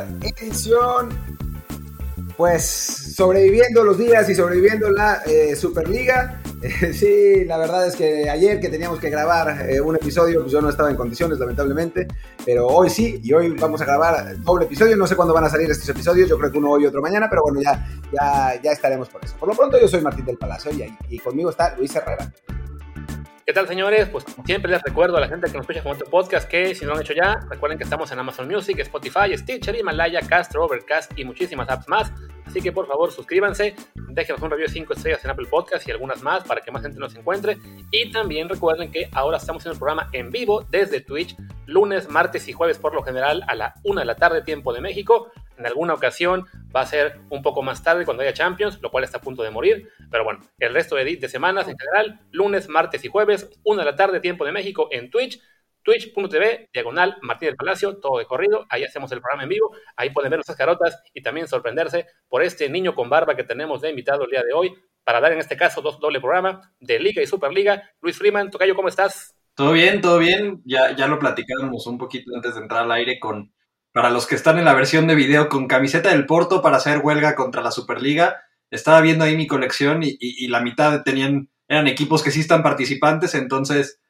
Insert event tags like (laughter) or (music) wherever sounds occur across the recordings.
edición, pues sobreviviendo los días y sobreviviendo la eh, Superliga. (laughs) sí, la verdad es que ayer que teníamos que grabar eh, un episodio, pues yo no estaba en condiciones, lamentablemente, pero hoy sí, y hoy vamos a grabar doble episodio. No sé cuándo van a salir estos episodios, yo creo que uno hoy y otro mañana, pero bueno, ya, ya, ya estaremos por eso. Por lo pronto, yo soy Martín del Palacio y conmigo está Luis Herrera. ¿Qué tal, señores? Pues como siempre les recuerdo a la gente que nos escucha con otro podcast que si no lo han hecho ya, recuerden que estamos en Amazon Music, Spotify, Stitcher, Himalaya, Castro, Overcast y muchísimas apps más. Así que por favor suscríbanse, déjenos un review de 5 estrellas en Apple Podcast y algunas más para que más gente nos encuentre. Y también recuerden que ahora estamos en el programa en vivo desde Twitch, lunes, martes y jueves por lo general a la 1 de la tarde tiempo de México. En alguna ocasión va a ser un poco más tarde cuando haya Champions, lo cual está a punto de morir. Pero bueno, el resto de, de semanas en general, lunes, martes y jueves, 1 de la tarde, tiempo de México, en Twitch, twitch.tv, diagonal Martín del Palacio, todo de corrido. Ahí hacemos el programa en vivo. Ahí pueden ver nuestras carotas y también sorprenderse por este niño con barba que tenemos de invitado el día de hoy para dar en este caso dos doble programa de Liga y Superliga. Luis Freeman, Tocayo, ¿cómo estás? Todo bien, todo bien. Ya, ya lo platicábamos un poquito antes de entrar al aire con, para los que están en la versión de video, con camiseta del Porto para hacer huelga contra la Superliga. Estaba viendo ahí mi colección y, y la mitad tenían, eran equipos que sí están participantes, entonces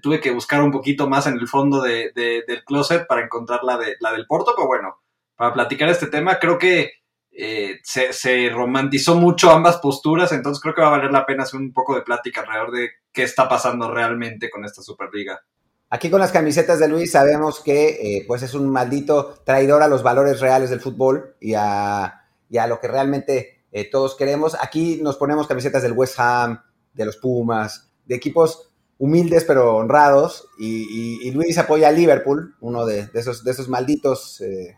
tuve que buscar un poquito más en el fondo de, del closet para encontrar la, de, la del Porto, pero bueno, para platicar este tema, creo que eh, se, romantizó mucho ambas posturas, entonces creo que va a valer la pena hacer un poco de plática alrededor de qué está pasando realmente con esta Superliga. Aquí con las camisetas de Luis sabemos que eh, pues es un maldito traidor a los valores reales del fútbol y a, y a lo que realmente todos queremos. Aquí nos ponemos camisetas del West Ham, de los Pumas, de equipos humildes pero honrados. Y, Luis apoya a Liverpool, uno de, esos, de esos malditos. Eh,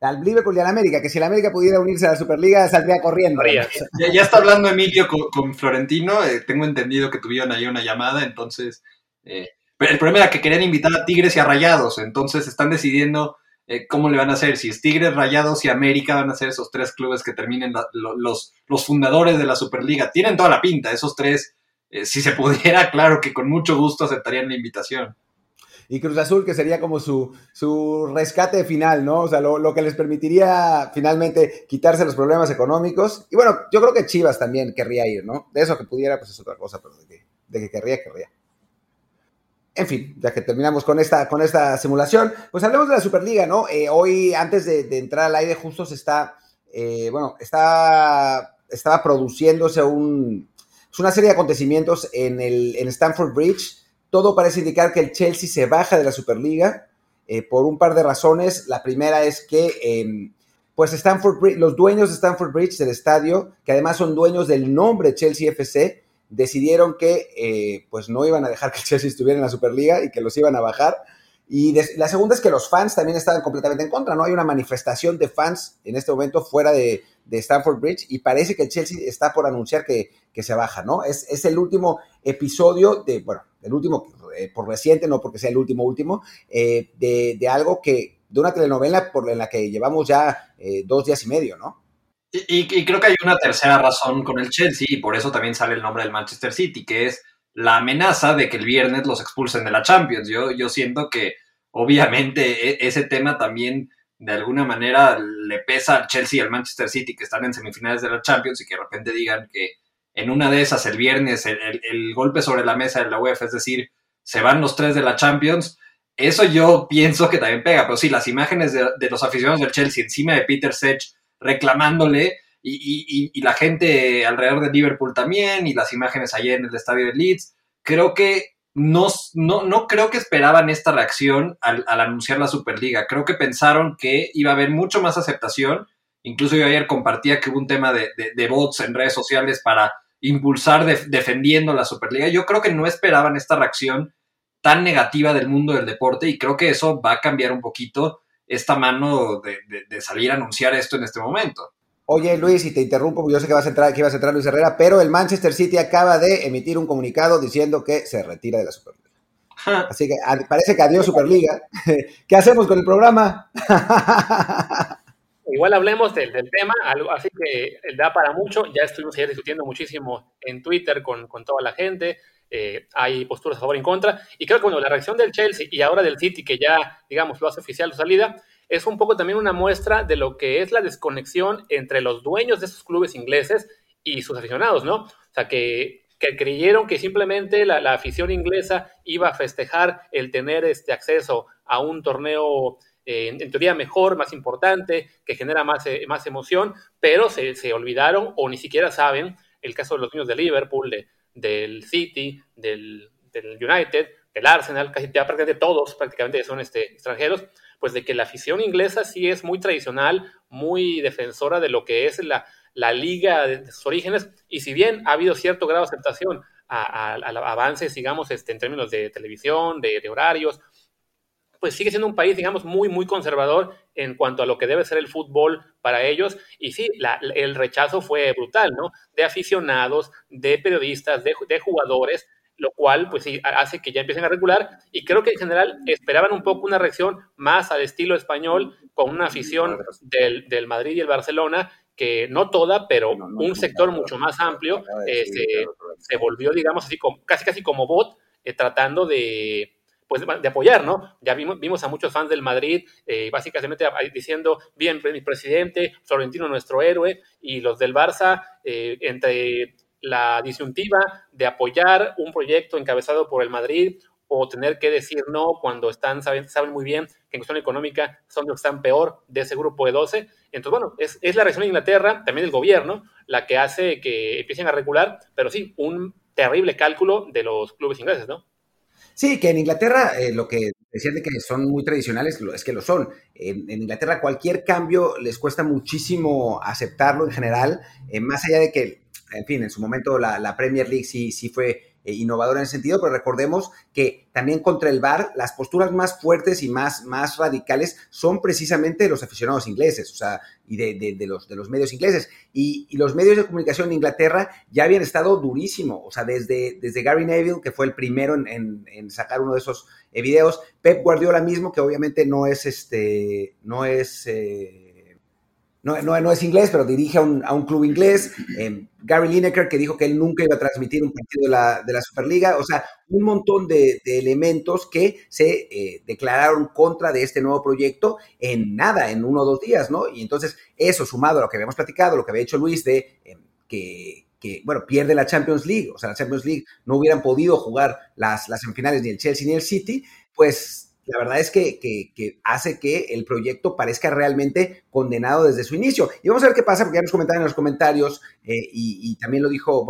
al Liverpool y al América, que si el América pudiera unirse a la Superliga saldría corriendo. Ya, está hablando Emilio con, Florentino, eh, tengo entendido que tuvieron ahí una llamada, entonces... Eh, pero el problema era que querían invitar a Tigres y a Rayados, entonces están decidiendo cómo le van a hacer, si es Tigres, Rayados y América van a ser esos tres clubes que terminen los, los fundadores de la Superliga. Tienen toda la pinta, esos tres eh, si se pudiera, (laughs) claro que con mucho gusto aceptarían la invitación. Y Cruz Azul, que sería como su, su rescate final, ¿no? O sea, lo, que les permitiría finalmente quitarse los problemas económicos. Y bueno, yo creo que Chivas también querría ir, ¿no? De eso que pudiera, pues es otra cosa, pero de que, de que querría, querría. En fin, ya que terminamos con esta, con esta simulación, pues hablemos de la Superliga, ¿no? Eh, hoy, antes de, entrar al aire, justo se está, eh, bueno, está, estaba produciéndose un, es una serie de acontecimientos en, el, en Stamford Bridge. Todo parece indicar que el Chelsea se baja de la Superliga eh, por un par de razones. La primera es que em, pues Stamford Bridge, los dueños de Stamford Bridge, del estadio, que además son dueños del nombre Chelsea FC, decidieron que eh, pues no iban a dejar que el Chelsea estuviera en la Superliga y que los iban a bajar. Y la segunda es que los fans también estaban completamente en contra, ¿no? Hay una manifestación de fans en este momento fuera de, de Stamford Bridge y parece que el Chelsea está por anunciar que, se baja, ¿no? Es, es, el último episodio de, bueno, el último eh, por reciente, no porque sea el último último, eh, de, algo que, de una telenovela por en la que llevamos ya eh, dos días y medio, ¿no? Y, creo que hay una tercera razón con el Chelsea y por eso también sale el nombre del Manchester City, que es la amenaza de que el viernes los expulsen de la Champions. Yo, yo siento que obviamente e, ese tema también de alguna manera le pesa al Chelsea y al Manchester City que están en semifinales de la Champions y que de repente digan que en una de esas el viernes el, golpe sobre la mesa de la UEFA, es decir, se van los tres de la Champions, eso yo pienso que también pega, pero sí, las imágenes de, los aficionados del Chelsea encima de Peter Sech reclamándole y, y, la gente alrededor de Liverpool también y las imágenes ayer en el estadio de Leeds, creo que no, no, creo que esperaban esta reacción al, anunciar la Superliga. Creo que pensaron que iba a haber mucho más aceptación. Incluso yo ayer compartía que hubo un tema de, de, bots en redes sociales para impulsar defendiendo la Superliga. Yo creo que no esperaban esta reacción tan negativa del mundo del deporte y creo que eso va a cambiar un poquito esta mano de, de salir a anunciar esto en este momento. Oye, Luis, y te interrumpo, yo sé que vas a entrar, que ibas a entrar Luis Herrera, pero el Manchester City acaba de emitir un comunicado diciendo que se retira de la Superliga. Así que parece que adiós Superliga. (laughs) ¿Qué hacemos con el programa? (laughs) Igual hablemos del, tema, así que da para mucho. Ya estuvimos ayer discutiendo muchísimo en Twitter con, toda la gente. eh, hay posturas a favor y en contra. Y creo que bueno, la reacción del Chelsea y ahora del City, que ya, digamos, lo hace oficial su salida, es un poco también una muestra de lo que es la desconexión entre los dueños de esos clubes ingleses y sus aficionados, ¿no? O sea, que, que creyeron que simplemente la, la, afición inglesa iba a festejar el tener este acceso a un torneo eh, en, teoría mejor, más importante, que genera más, eh, más emoción, pero se, se, olvidaron o ni siquiera saben el caso de los niños de Liverpool, de, del City, del, del, United, del Arsenal, casi ya prácticamente todos prácticamente son este, extranjeros, pues de que la afición inglesa sí es muy tradicional, muy defensora de lo que es la, la liga de sus orígenes, y si bien ha habido cierto grado de aceptación a, a, avances, digamos, este, en términos de televisión, de, horarios, pues sigue siendo un país, digamos, muy, muy conservador en cuanto a lo que debe ser el fútbol para ellos. Y sí, el rechazo fue brutal, ¿no? De aficionados, de periodistas, de jugadores, lo cual pues sí hace que ya empiecen a regular y creo que en general esperaban un poco una reacción más al estilo español con una afición del, del Madrid y el Barcelona que no toda, pero no, no, un sector no, mucho más amplio eh, se, se, volvió, digamos, así como, casi casi como bot, eh, tratando de, pues, de apoyar, ¿no? Ya vimos, vimos a muchos fans del Madrid eh, básicamente diciendo, bien, mi presidente, Florentino nuestro héroe, y los del Barça, eh, entre la disyuntiva de apoyar un proyecto encabezado por el Madrid o tener que decir no cuando están, saben, saben muy bien que en cuestión económica son los que están peor de ese grupo de 12. Entonces, bueno, es, es la reacción de Inglaterra, también el gobierno, la que hace que empiecen a regular, pero sí, un terrible cálculo de los clubes ingleses, ¿no? Sí, que en Inglaterra eh, lo que decían de que son muy tradicionales es que lo son. En, Inglaterra cualquier cambio les cuesta muchísimo aceptarlo en general, eh, más allá de que, en fin, en su momento la, la Premier League sí, sí fue eh, innovadora en ese sentido, pero recordemos que también contra el VAR las posturas más fuertes y más, más radicales son precisamente los aficionados ingleses, o sea, y de, de, de los, de los medios ingleses. Y, y, los medios de comunicación en Inglaterra ya habían estado durísimo, o sea, desde, desde Gary Neville, que fue el primero en, en, en sacar uno de esos eh, videos, Pep Guardiola mismo, que obviamente no es este, no es... Eh, no, no, no, es inglés, pero dirige a un, a un club inglés. Eh, Gary Lineker, que dijo que él nunca iba a transmitir un partido de la, de la Superliga. O sea, un montón de, de elementos que se eh, declararon contra de este nuevo proyecto en nada, en uno o dos días, ¿no? Y entonces, eso sumado a lo que habíamos platicado, lo que había hecho Luis de eh, que, que, bueno, pierde la Champions League, o sea, la Champions League no hubieran podido jugar las, las semifinales ni el Chelsea ni el City, pues la verdad es que, que, hace que el proyecto parezca realmente condenado desde su inicio. Y vamos a ver qué pasa, porque ya nos comentaron en los comentarios, eh, y, también lo dijo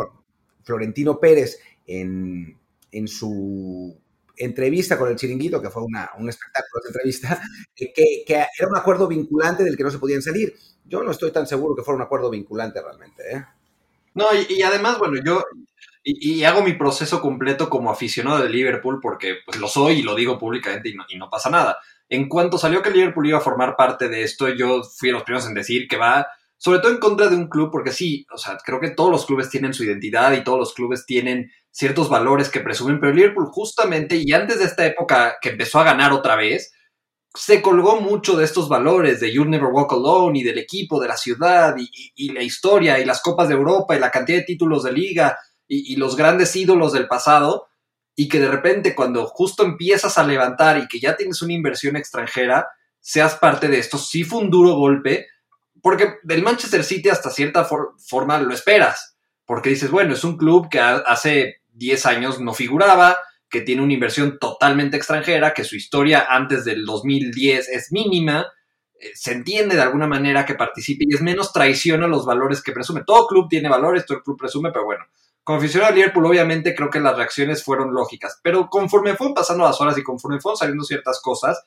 Florentino Pérez en, en, su entrevista con el Chiringuito, que fue una, un espectáculo de entrevista, (laughs) eh, que, era un acuerdo vinculante del que no se podían salir. Yo no estoy tan seguro que fuera un acuerdo vinculante realmente. ¿eh? No, y además, bueno, yo y, hago mi proceso completo como aficionado de Liverpool porque pues, lo soy y lo digo públicamente y no, pasa nada. En cuanto salió que Liverpool iba a formar parte de esto, yo fui a los primeros en decir que va sobre todo en contra de un club, porque sí, o sea, creo que todos los clubes tienen su identidad y todos los clubes tienen ciertos valores que presumen, pero Liverpool justamente, y antes de esta época que empezó a ganar otra vez, se colgó mucho de estos valores de You Never Walk Alone y del equipo, de la ciudad y, y la historia y las copas de Europa y la cantidad de títulos de liga y, los grandes ídolos del pasado, y que de repente cuando justo empiezas a levantar y que ya tienes una inversión extranjera, seas parte de esto. Sí fue un duro golpe, porque del Manchester City hasta cierta for forma lo esperas, porque dices, bueno, es un club que hace 10 años no figuraba, que tiene una inversión totalmente extranjera, que su historia antes del 2010 es mínima, eh, se entiende de alguna manera que participe y es menos traición a los valores que presume. Todo club tiene valores, todo club presume, pero bueno, como aficionado Liverpool, obviamente creo que las reacciones fueron lógicas, pero conforme fueron pasando las horas y conforme fueron saliendo ciertas cosas,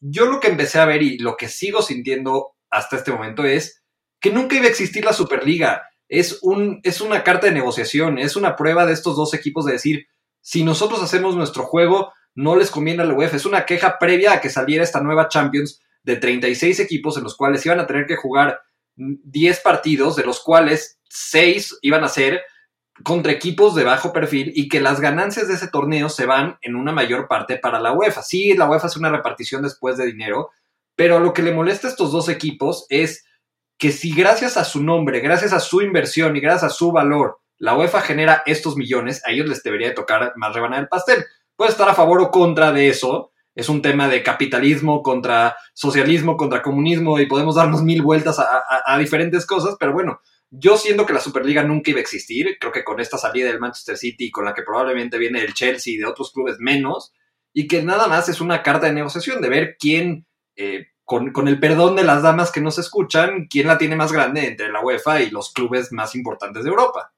yo lo que empecé a ver y lo que sigo sintiendo hasta este momento es que nunca iba a existir la Superliga. Es, un, es una carta de negociación, es una prueba de estos dos equipos de decir, si nosotros hacemos nuestro juego, no les conviene a la UEFA. Es una queja previa a que saliera esta nueva Champions de 36 equipos en los cuales iban a tener que jugar 10 partidos, de los cuales 6 iban a ser contra equipos de bajo perfil y que las ganancias de ese torneo se van en una mayor parte para la UEFA. Sí, la UEFA hace una repartición después de dinero, pero lo que le molesta a estos dos equipos es que si gracias a su nombre, gracias a su inversión y gracias a su valor, la UEFA genera estos millones, a ellos les debería tocar más rebanar el pastel. Puede estar a favor o contra de eso, es un tema de capitalismo contra socialismo, contra comunismo y podemos darnos mil vueltas a, diferentes cosas, pero bueno, yo siento que la Superliga nunca iba a existir, creo que con esta salida del Manchester City, con la que probablemente viene el Chelsea y de otros clubes menos, y que nada más es una carta de negociación, de ver quién, eh, con, con, el perdón de las damas que nos escuchan, quién la tiene más grande entre la UEFA y los clubes más importantes de Europa.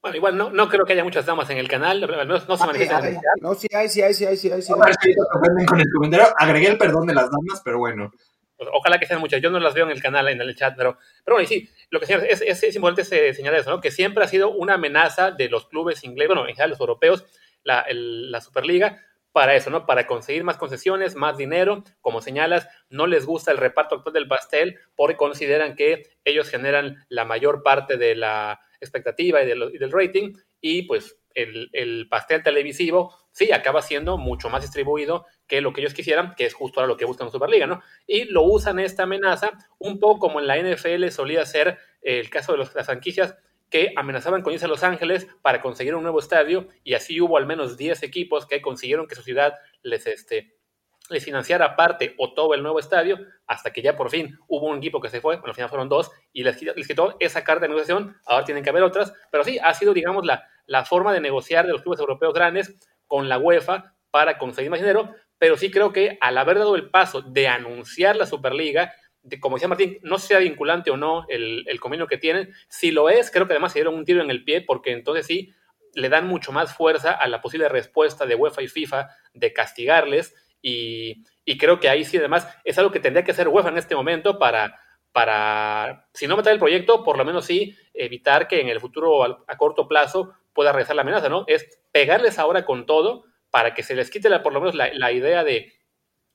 Bueno, igual no, no creo que haya muchas damas en el canal, al menos no se manifiestan. No, sí hay, sí hay, sí hay, sí hay. Sí con el comentario, agregué el perdón de las damas, pero bueno. Ojalá que sean muchas, yo no las veo en el canal, en el chat, pero, pero bueno, y sí, lo que es, es, es importante señalar eso, ¿no? que siempre ha sido una amenaza de los clubes ingleses, bueno, en general los europeos, la, la Superliga, para eso, ¿no? Para conseguir más concesiones, más dinero. Como señalas, no les gusta el reparto actual del pastel porque consideran que ellos generan la mayor parte de la expectativa y, del rating, y pues el, pastel televisivo sí acaba siendo mucho más distribuido que lo que ellos quisieran, que es justo ahora lo que buscan en Superliga, ¿no? Y lo usan esta amenaza un poco como en la NFL solía ser el caso de las franquicias que amenazaban con irse a Los Ángeles para conseguir un nuevo estadio y así hubo al menos 10 equipos que consiguieron que su ciudad les, este, les financiara parte o todo el nuevo estadio, hasta que ya por fin hubo un equipo que se fue, bueno, al final fueron dos, y les, quitó esa carta de negociación, ahora tienen que haber otras, pero sí, ha sido, digamos, la, la forma de negociar de los clubes europeos grandes con la UEFA para conseguir más dinero, pero sí creo que al haber dado el paso de anunciar la Superliga, de, como decía Martín, no sea vinculante o no el, convenio que tienen, si lo es, creo que además se dieron un tiro en el pie, porque entonces sí le dan mucho más fuerza a la posible respuesta de UEFA y FIFA de castigarles y, creo que ahí sí, además, es algo que tendría que hacer UEFA en este momento para, para, si no matar el proyecto, por lo menos sí evitar que en el futuro a, corto plazo pueda regresar la amenaza, ¿no? Es pegarles ahora con todo para que se les quite la, por lo menos la, idea de,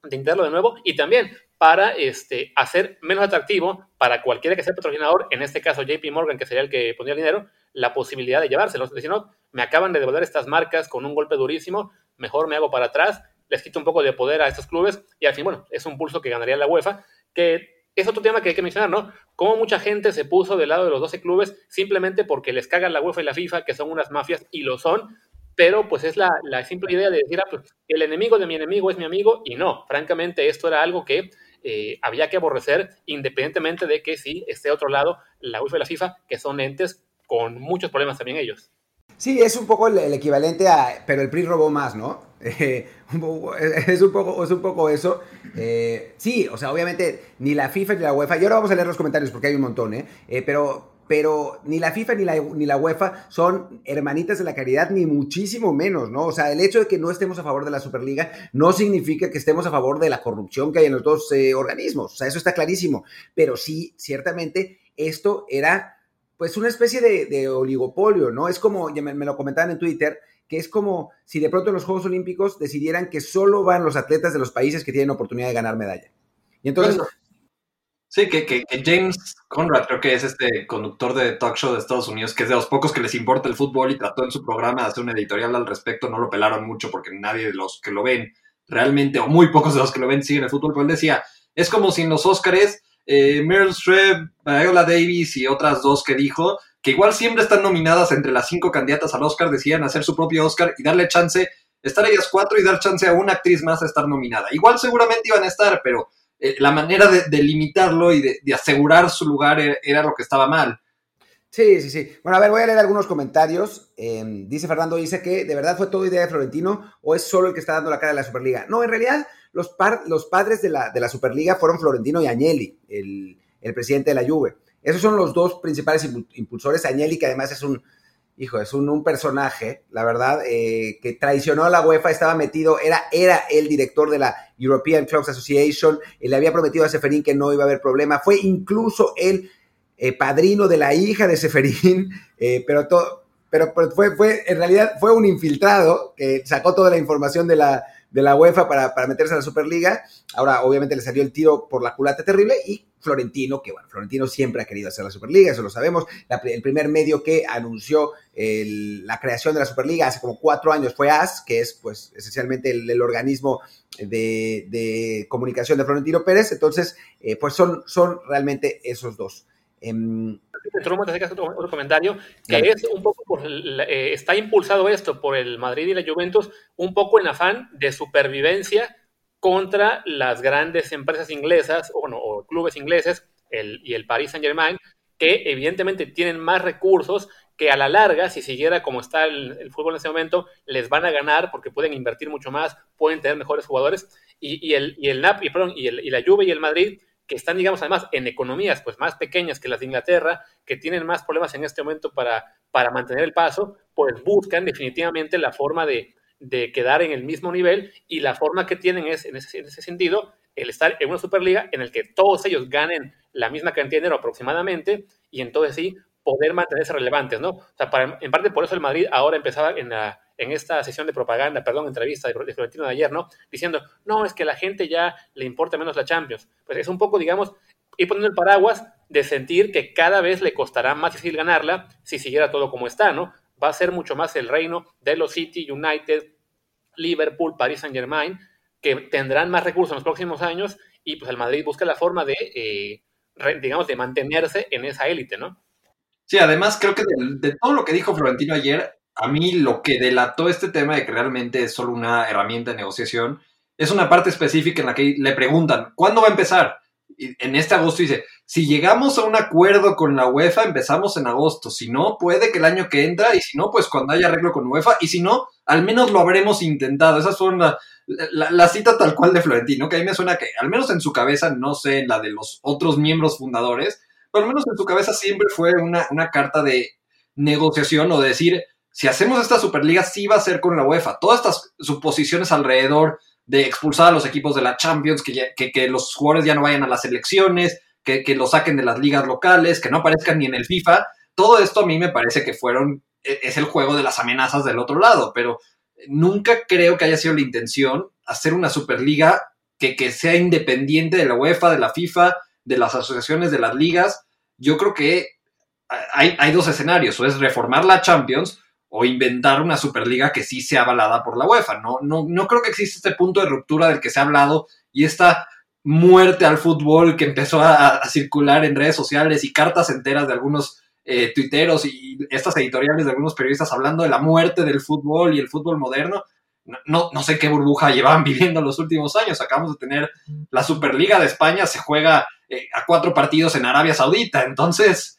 de intentarlo de nuevo y también para este, hacer menos atractivo para cualquiera que sea patrocinador, en este caso JP Morgan, que sería el que ponía el dinero, la posibilidad de llevárselo. Si no, me acaban de devolver estas marcas con un golpe durísimo, mejor me hago para atrás les quita un poco de poder a estos clubes y al fin, bueno, es un pulso que ganaría la UEFA, que es otro tema que hay que mencionar, ¿no? Cómo mucha gente se puso del lado de los 12 clubes simplemente porque les cagan la UEFA y la FIFA, que son unas mafias, y lo son, pero pues es la, simple idea de decir, ah, pues, el enemigo de mi enemigo es mi amigo, y no, francamente esto era algo que eh, había que aborrecer, independientemente de que sí esté otro lado, la UEFA y la FIFA, que son entes con muchos problemas también ellos. Sí, es un poco el, equivalente a, pero el PRI robó más, ¿no? (laughs) es, un poco, es un poco eso. Eh, sí, o sea, obviamente ni la FIFA ni la UEFA, y ahora vamos a leer los comentarios porque hay un montón, ¿eh? eh pero, pero ni la FIFA ni la, ni la UEFA son hermanitas de la caridad, ni muchísimo menos, ¿no? O sea, el hecho de que no estemos a favor de la Superliga no significa que estemos a favor de la corrupción que hay en los dos eh, organismos, o sea, eso está clarísimo, pero sí, ciertamente, esto era pues una especie de, oligopolio, ¿no? Es como, ya me, lo comentaban en Twitter, que es como si de pronto en los Juegos Olímpicos decidieran que solo van los atletas de los países que tienen oportunidad de ganar medalla. Y entonces... Sí, que, que, James Conrad, creo que es este conductor de talk show de Estados Unidos, que es de los pocos que les importa el fútbol y trató en su programa de hacer un editorial al respecto, no lo pelaron mucho porque nadie de los que lo ven realmente, o muy pocos de los que lo ven siguen el fútbol, pero él decía, es como si en los Óscares eh, Meryl Streep, Viola Davis y otras dos que dijo, que igual siempre están nominadas entre las cinco candidatas al Oscar, decían hacer su propio Oscar y darle chance, estar ellas cuatro y dar chance a una actriz más a estar nominada. Igual seguramente iban a estar, pero eh, la manera de, limitarlo y de, asegurar su lugar era, lo que estaba mal. Sí, sí, sí. Bueno, a ver, voy a leer algunos comentarios. Em, dice Fernando, dice que de verdad fue todo idea de Florentino o es solo el que está dando la cara de la Superliga. No, en realidad los, padres de la, Superliga fueron Florentino y Agnelli, el, presidente de la Juve. Esos son los dos principales impulsores. Agnelli, que además es un, hijo, es un, personaje, la verdad, eh, que traicionó a la UEFA, estaba metido, era, el director de la European Clubs Association, y le había prometido a Seferín que no iba a haber problema. Fue incluso el eh, padrino de la hija de Seferín, (laughs) eh, pero, todo, pero, fue, en realidad fue un infiltrado que sacó toda la información de la, de la UEFA para, para, meterse a la Superliga. Ahora, obviamente, le salió el tiro por la culata terrible y Florentino, que bueno, Florentino siempre ha querido hacer la Superliga, eso lo sabemos. el primer medio que anunció la creación de la Superliga hace como cuatro años fue AS, que es pues esencialmente el, organismo de, comunicación de Florentino Pérez. Entonces, eh, pues son, son realmente esos dos. Em, otro, comentario, que es un poco por, eh, está impulsado esto por el Madrid y la Juventus, un poco en afán de supervivencia contra las grandes empresas inglesas, o, bueno, o clubes ingleses, el, y el Paris Saint Germain, que evidentemente tienen más recursos que a la larga, si siguiera como está el, fútbol en ese momento, les van a ganar porque pueden invertir mucho más, pueden tener mejores jugadores, y, el, y el NAP, y, perdón, y, el, y la Juve y el Madrid que están, digamos, además en economías pues más pequeñas que las de Inglaterra, que tienen más problemas en este momento para, para mantener el paso, pues buscan definitivamente la forma de, quedar en el mismo nivel y la forma que tienen es, en ese, sentido, el estar en una Superliga en el que todos ellos ganen la misma cantidad de dinero aproximadamente y entonces sí poder mantenerse relevantes, ¿no? O sea, en parte por eso el Madrid ahora empezaba en la, en esta sesión de propaganda, perdón, entrevista de, Florentino de ayer, ¿no? Diciendo, no, es que la gente ya le importa menos la Champions. Pues es un poco, digamos, ir poniendo el paraguas de sentir que cada vez le costará más difícil ganarla si siguiera todo como está, ¿no? Va a ser mucho más el reino de los City, United, Liverpool, Paris Saint Germain, que tendrán más recursos en los próximos años y pues el Madrid busca la forma de, eh, digamos, de mantenerse en esa élite, ¿no? Sí, además creo que de, todo lo que dijo Florentino ayer, a mí lo que delató este tema de que realmente es solo una herramienta de negociación es una parte específica en la que le preguntan, ¿cuándo va a empezar? En este agosto dice, si llegamos a un acuerdo con la UEFA, empezamos en agosto. Si no, puede que el año que entra, y si no, pues cuando haya arreglo con UEFA, y si no, al menos lo habremos intentado. Esa fue la, la, cita tal cual de Florentino, que a mí me suena que, al menos en su cabeza, no sé, en la de los otros miembros fundadores, pero al menos en su cabeza siempre fue una, una carta de negociación o de decir, si hacemos esta Superliga, sí va a ser con la UEFA. Todas estas suposiciones alrededor de expulsar a los equipos de la Champions, que, que, los jugadores ya no vayan a las elecciones, que, que lo saquen de las ligas locales, que no aparezcan ni en el FIFA, todo esto a mí me parece que fueron, e, es el juego de las amenazas del otro lado, pero nunca creo que haya sido la intención hacer una Superliga que, que sea independiente de la UEFA, de la FIFA, de las asociaciones de las ligas. Yo creo que hay, hay dos escenarios, o es reformar la Champions o inventar una Superliga que sí sea avalada por la UEFA. No, no, no creo que exista este punto de ruptura del que se ha hablado y esta muerte al fútbol que empezó a, circular en redes sociales y cartas enteras de algunos eh, tuiteros y estas editoriales de algunos periodistas hablando de la muerte del fútbol y el fútbol moderno. No, no, sé qué burbuja llevaban (laughs) viviendo los últimos años. Acabamos de tener la Superliga de España, se juega eh, a cuatro partidos en Arabia Saudita. Entonces,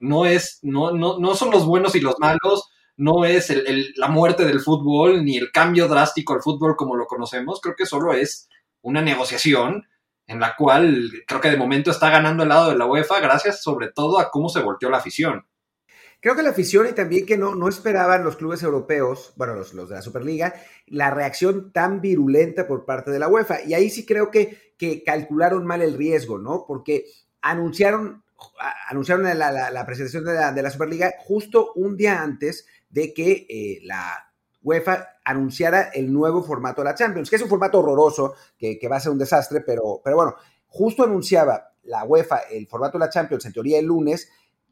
no, es, no, no, no son los buenos y los malos, no es la muerte del fútbol ni el cambio drástico al fútbol como lo conocemos, creo que solo es una negociación en la cual creo que de momento está ganando el lado de la UEFA gracias sobre todo a cómo se volteó la afición. Creo que la afición y también que no, no esperaban los clubes europeos, bueno, los, los, de la Superliga, la reacción tan virulenta por parte de la UEFA. Y ahí sí creo que, que calcularon mal el riesgo, ¿no? Porque anunciaron anunciaron la, presentación de la, Superliga justo un día antes de que eh, la UEFA anunciara el nuevo formato de la Champions, que es un formato horroroso, que, va a ser un desastre, pero, pero bueno, justo anunciaba la UEFA el formato de la Champions, en teoría el lunes,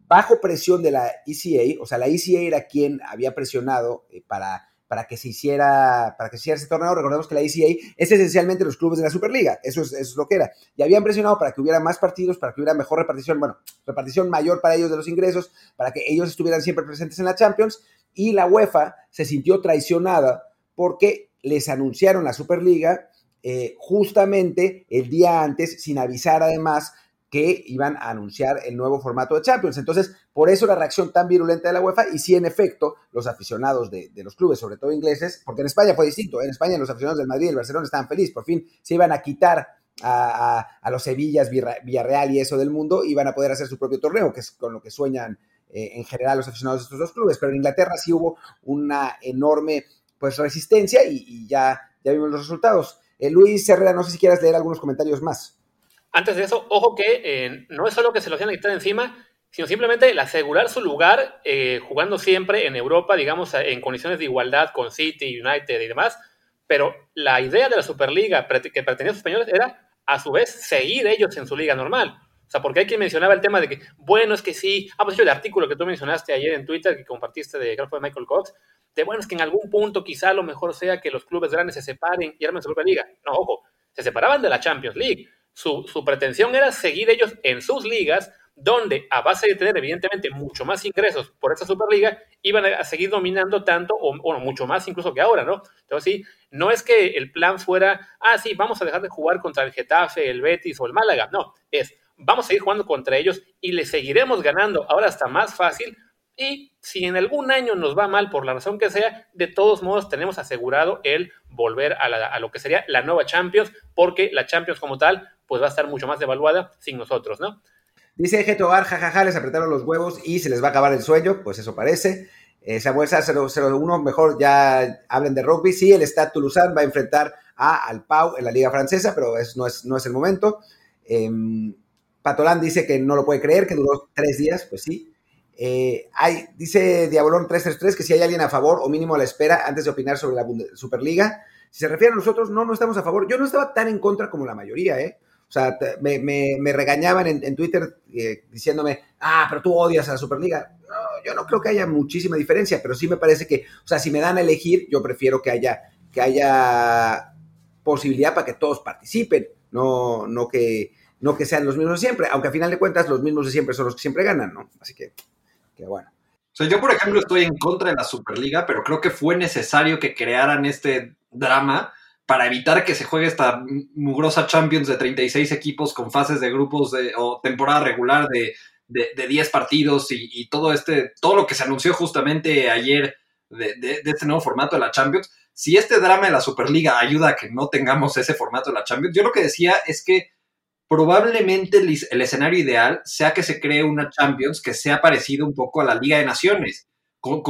bajo presión de la ECA, o sea, la ECA era quien había presionado eh, para para que se hiciera, para que se hiciera ese torneo. Recordemos que la ACA es esencialmente los clubes de la Superliga, eso es, eso es lo que era. Y habían presionado para que hubiera más partidos, para que hubiera mejor repartición, bueno, repartición mayor para ellos de los ingresos, para que ellos estuvieran siempre presentes en la Champions. Y la UEFA se sintió traicionada porque les anunciaron la Superliga eh, justamente el día antes, sin avisar además que iban a anunciar el nuevo formato de Champions. Entonces, por eso la reacción tan virulenta de la UEFA y sí, en efecto, los aficionados de, los clubes, sobre todo ingleses, porque en España fue distinto, en España los aficionados del Madrid y el Barcelona estaban felices, por fin se iban a quitar a, los Sevillas, Villarreal y eso del mundo, iban a poder hacer su propio torneo, que es con lo que sueñan eh, en general los aficionados de estos dos clubes, pero en Inglaterra sí hubo una enorme pues resistencia y, ya, ya vimos los resultados. Eh, Luis Herrera, no sé si quieras leer algunos comentarios más. Antes de eso, ojo que eh, no es solo que se lo vayan a quitar encima, sino simplemente el asegurar su lugar eh, jugando siempre en Europa, digamos, en condiciones de igualdad con City, United y demás. Pero la idea de la Superliga que pertenecía a los españoles era, a su vez, seguir ellos en su liga normal. O sea, porque hay quien mencionaba el tema de que, bueno, es que sí, ah, pues el artículo que tú mencionaste ayer en Twitter, que compartiste de grafo de Michael Cox, de bueno, es que en algún punto quizá lo mejor sea que los clubes grandes se separen y armen su propia liga. No, ojo, se separaban de la Champions League su, pretensión era seguir ellos en sus ligas donde a base de tener evidentemente mucho más ingresos por esta Superliga, iban a seguir dominando tanto o, mucho más incluso que ahora, ¿no? Entonces sí, no es que el plan fuera, ah, sí, vamos a dejar de jugar contra el Getafe, el Betis o el Málaga, no, es vamos a ir jugando contra ellos y les seguiremos ganando ahora está más fácil. Y si en algún año nos va mal por la razón que sea, de todos modos tenemos asegurado el volver a, lo que sería la nueva Champions, porque la Champions como tal, pues va a estar mucho más devaluada sin nosotros, ¿no? Dice Geto Bar, jajaja, les apretaron los huevos y se les va a acabar el sueño, pues eso parece. Eh, Samuel 001, mejor ya hablen de rugby. Sí, el Stade Toulousain va a enfrentar a al Pau en la Liga Francesa, pero no, es, no es el momento. Eh, Patolán dice que no lo puede creer, que duró tres días, pues sí. Eh, hay, dice Diabolón 333 que si hay alguien a favor o mínimo a la espera antes de opinar sobre la Superliga. Si se refiere a nosotros, no, no estamos a favor. Yo no estaba tan en contra como la mayoría, ¿eh? O sea, me, me, regañaban en, Twitter eh, diciéndome, ah, pero tú odias a la Superliga. No, yo no creo que haya muchísima diferencia, pero sí me parece que, o sea, si me dan a elegir, yo prefiero que haya, que haya posibilidad para que todos participen, no, no que no que sean los mismos de siempre, aunque a final de cuentas los mismos de siempre son los que siempre ganan, ¿no? Así que, que bueno. O sea, yo, por ejemplo, estoy en contra de la Superliga, pero creo que fue necesario que crearan este drama para evitar que se juegue esta mugrosa Champions de 36 equipos con fases de grupos de, o temporada regular de, de, 10 partidos y, todo este, todo lo que se anunció justamente ayer de, este nuevo formato de la Champions. Si este drama de la Superliga ayuda a que no tengamos ese formato de la Champions, yo lo que decía es que probablemente el, escenario ideal sea que se cree una Champions que sea parecido un poco a la Liga de Naciones, con,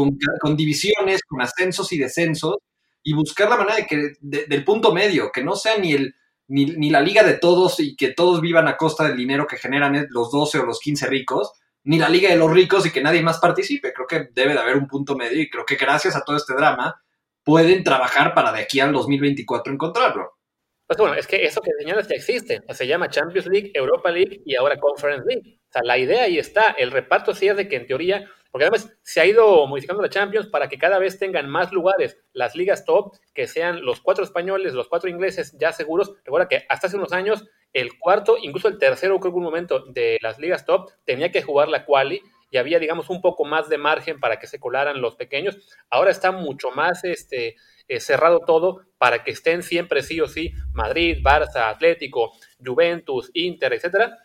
divisiones, con ascensos y descensos, y buscar la manera de que, del punto medio, que no sea ni, el, ni, la liga de todos y que todos vivan a costa del dinero que generan los 12 o los 15 ricos, ni la liga de los ricos y que nadie más participe. Creo que debe de haber un punto medio y creo que gracias a todo este drama pueden trabajar para de aquí al 2024 encontrarlo. Pues bueno, es que eso que señalas ya existe. Se llama Champions League, Europa League y ahora Conference League. O sea, la idea ahí está. El reparto sí es de que en teoría, porque además se ha ido modificando la Champions para que cada vez tengan más lugares las ligas top, que sean los cuatro españoles, los cuatro ingleses ya seguros. Recuerda que hasta hace unos años el cuarto, incluso el tercero, creo que un momento de las ligas top, tenía que jugar la quali y había, digamos, un poco más de margen para que se colaran los pequeños. Ahora está mucho más este, eh, cerrado todo para que estén siempre sí o sí Madrid, Barça, Atlético, Juventus, Inter, etcétera.